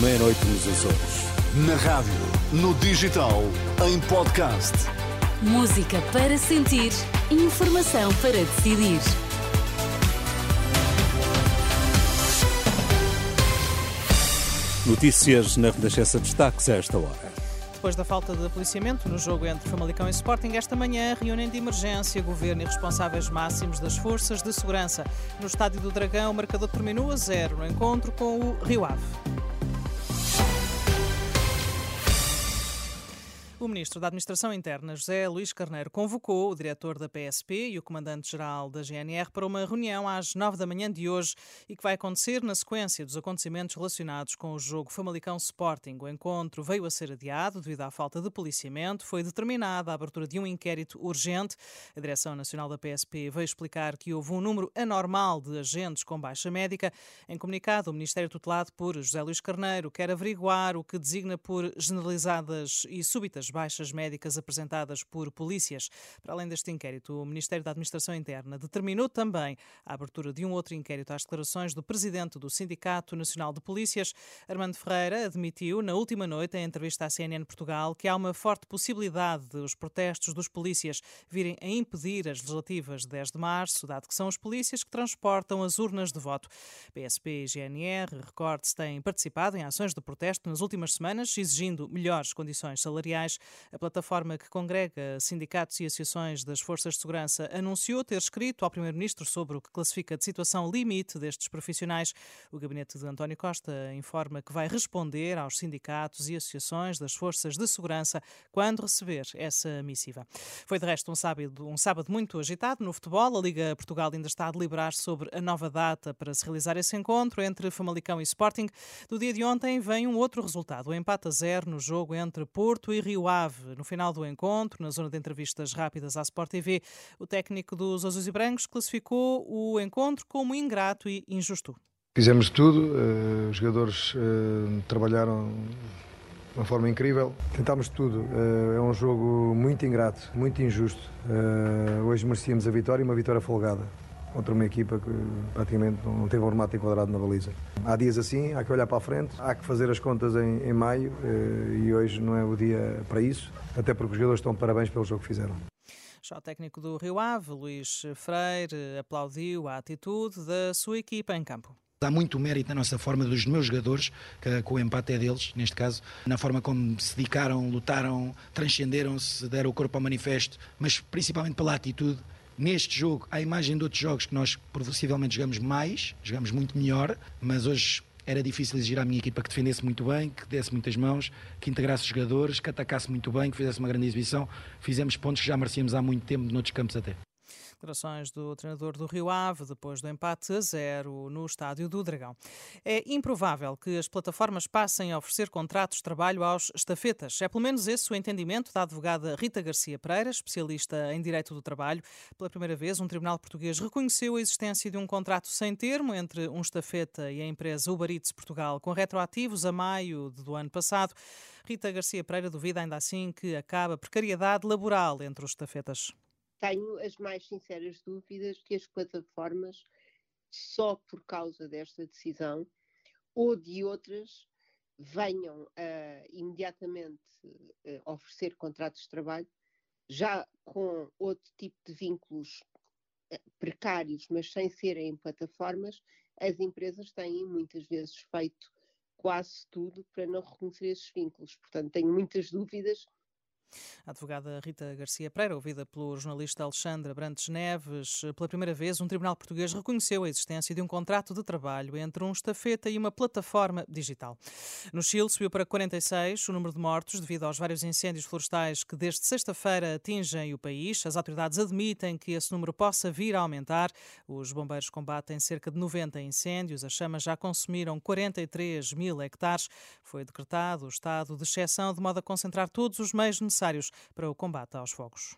Meia-noite nos Açores. Na rádio, no digital, em podcast. Música para sentir, informação para decidir. Notícias na Renascença destaques a esta hora. Depois da falta de policiamento no jogo entre Famalicão e Sporting, esta manhã reúnem de emergência governo e responsáveis máximos das forças de segurança. No Estádio do Dragão, o marcador terminou a zero no encontro com o Rio Ave. O ministro da Administração Interna, José Luís Carneiro, convocou o diretor da PSP e o comandante-geral da GNR para uma reunião às nove da manhã de hoje e que vai acontecer na sequência dos acontecimentos relacionados com o jogo Famalicão Sporting. O encontro veio a ser adiado devido à falta de policiamento. Foi determinada a abertura de um inquérito urgente. A Direção Nacional da PSP veio explicar que houve um número anormal de agentes com baixa médica. Em comunicado, o Ministério tutelado por José Luís Carneiro quer averiguar o que designa por generalizadas e súbitas baixas médicas apresentadas por polícias. Para além deste inquérito, o Ministério da Administração Interna determinou também a abertura de um outro inquérito às declarações do presidente do Sindicato Nacional de Polícias. Armando Ferreira admitiu na última noite, em entrevista à CNN Portugal, que há uma forte possibilidade de os protestos dos polícias virem a impedir as legislativas de 10 de março, dado que são os polícias que transportam as urnas de voto. PSP e GNR, recorde-se, têm participado em ações de protesto nas últimas semanas, exigindo melhores condições salariais a plataforma que congrega sindicatos e associações das forças de segurança anunciou ter escrito ao Primeiro-Ministro sobre o que classifica de situação limite destes profissionais. O gabinete de António Costa informa que vai responder aos sindicatos e associações das forças de segurança quando receber essa missiva. Foi de resto um sábado, um sábado muito agitado no futebol. A Liga Portugal ainda está a deliberar sobre a nova data para se realizar esse encontro entre Famalicão e Sporting. Do dia de ontem vem um outro resultado, o empate a zero no jogo entre Porto e Rio Ave. No final do encontro, na zona de entrevistas rápidas à Sport TV, o técnico dos Azuis e Brancos classificou o encontro como ingrato e injusto. Fizemos tudo, uh, os jogadores uh, trabalharam de uma forma incrível. Tentámos tudo. Uh, é um jogo muito ingrato, muito injusto. hoje merecíamos a vitória e uma vitória folgada contra uma equipa que praticamente não teve um remate enquadrado na baliza. Há dias assim, há que olhar para a frente, há que fazer as contas em, em maio eh, e hoje não é o dia para isso, até porque os jogadores estão de parabéns pelo jogo que fizeram. Já o técnico do Rio Ave, Luís Freire, aplaudiu a atitude da sua equipa em campo. Há muito mérito na nossa forma dos meus jogadores, que, com o empate é deles, neste caso, na forma como se dedicaram, lutaram, transcenderam-se, deram o corpo ao manifesto, mas principalmente pela atitude Neste jogo, à imagem de outros jogos que nós possivelmente jogamos mais, jogamos muito melhor, mas hoje era difícil exigir à minha equipa que defendesse muito bem, que desse muitas mãos, que integrasse os jogadores, que atacasse muito bem, que fizesse uma grande exibição. Fizemos pontos que já merecíamos há muito tempo noutros campos até. Declarações do treinador do Rio Ave depois do empate a zero no estádio do Dragão. É improvável que as plataformas passem a oferecer contratos de trabalho aos estafetas. É pelo menos esse o entendimento da advogada Rita Garcia Pereira, especialista em direito do trabalho. Pela primeira vez, um tribunal português reconheceu a existência de um contrato sem termo entre um estafeta e a empresa Uber Eats Portugal, com retroativos a maio do ano passado. Rita Garcia Pereira duvida ainda assim que acaba a precariedade laboral entre os estafetas tenho as mais sinceras dúvidas que as plataformas, só por causa desta decisão ou de outras, venham a imediatamente a oferecer contratos de trabalho, já com outro tipo de vínculos eh, precários, mas sem serem plataformas, as empresas têm muitas vezes feito quase tudo para não reconhecer esses vínculos. Portanto, tenho muitas dúvidas a advogada Rita Garcia Pereira, ouvida pelo jornalista Alexandre Brantes Neves, pela primeira vez, um tribunal português reconheceu a existência de um contrato de trabalho entre um estafeta e uma plataforma digital. No Chile, subiu para 46 o número de mortos devido aos vários incêndios florestais que desde sexta-feira atingem o país. As autoridades admitem que esse número possa vir a aumentar. Os bombeiros combatem cerca de 90 incêndios. As chamas já consumiram 43 mil hectares. Foi decretado o estado de exceção de modo a concentrar todos os meios necessários necessários para o combate aos fogos.